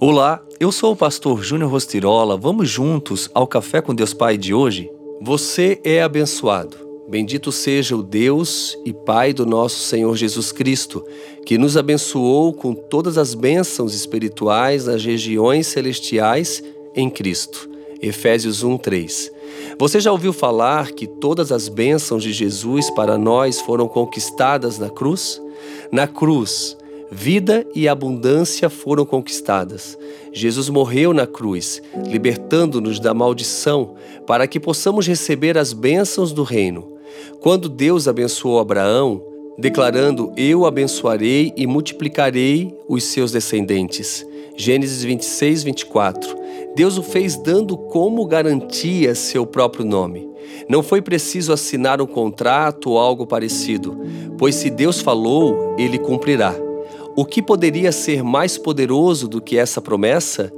Olá, eu sou o pastor Júnior Rostirola. Vamos juntos ao Café com Deus Pai de hoje? Você é abençoado. Bendito seja o Deus e Pai do nosso Senhor Jesus Cristo, que nos abençoou com todas as bênçãos espirituais nas regiões celestiais em Cristo. Efésios 1:3. Você já ouviu falar que todas as bênçãos de Jesus para nós foram conquistadas na cruz? Na cruz, Vida e abundância foram conquistadas. Jesus morreu na cruz, libertando-nos da maldição, para que possamos receber as bênçãos do reino. Quando Deus abençoou Abraão, declarando: Eu abençoarei e multiplicarei os seus descendentes. Gênesis 26, 24. Deus o fez dando como garantia seu próprio nome. Não foi preciso assinar um contrato ou algo parecido, pois se Deus falou, ele cumprirá. O que poderia ser mais poderoso do que essa promessa?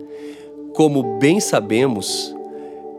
Como bem sabemos,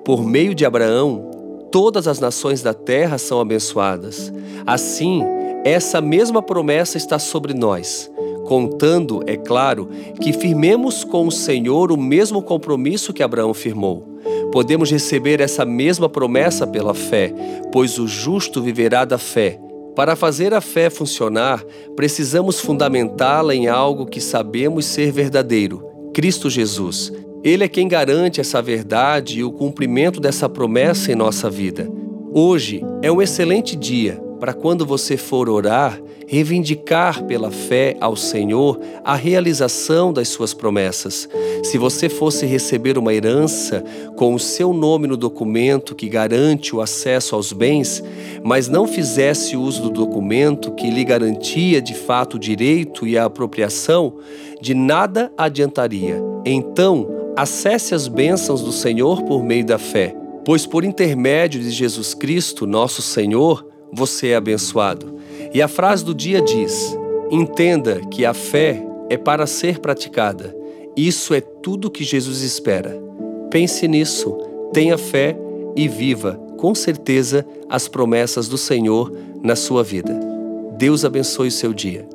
por meio de Abraão, todas as nações da terra são abençoadas. Assim, essa mesma promessa está sobre nós, contando, é claro, que firmemos com o Senhor o mesmo compromisso que Abraão firmou. Podemos receber essa mesma promessa pela fé, pois o justo viverá da fé. Para fazer a fé funcionar, precisamos fundamentá-la em algo que sabemos ser verdadeiro: Cristo Jesus. Ele é quem garante essa verdade e o cumprimento dessa promessa em nossa vida. Hoje é um excelente dia para quando você for orar, reivindicar pela fé ao Senhor a realização das suas promessas. Se você fosse receber uma herança com o seu nome no documento que garante o acesso aos bens, mas não fizesse uso do documento que lhe garantia de fato o direito e a apropriação, de nada adiantaria. Então, acesse as bênçãos do Senhor por meio da fé, pois por intermédio de Jesus Cristo, nosso Senhor, você é abençoado. E a frase do dia diz: Entenda que a fé é para ser praticada. Isso é tudo que Jesus espera. Pense nisso, tenha fé e viva, com certeza, as promessas do Senhor na sua vida. Deus abençoe o seu dia.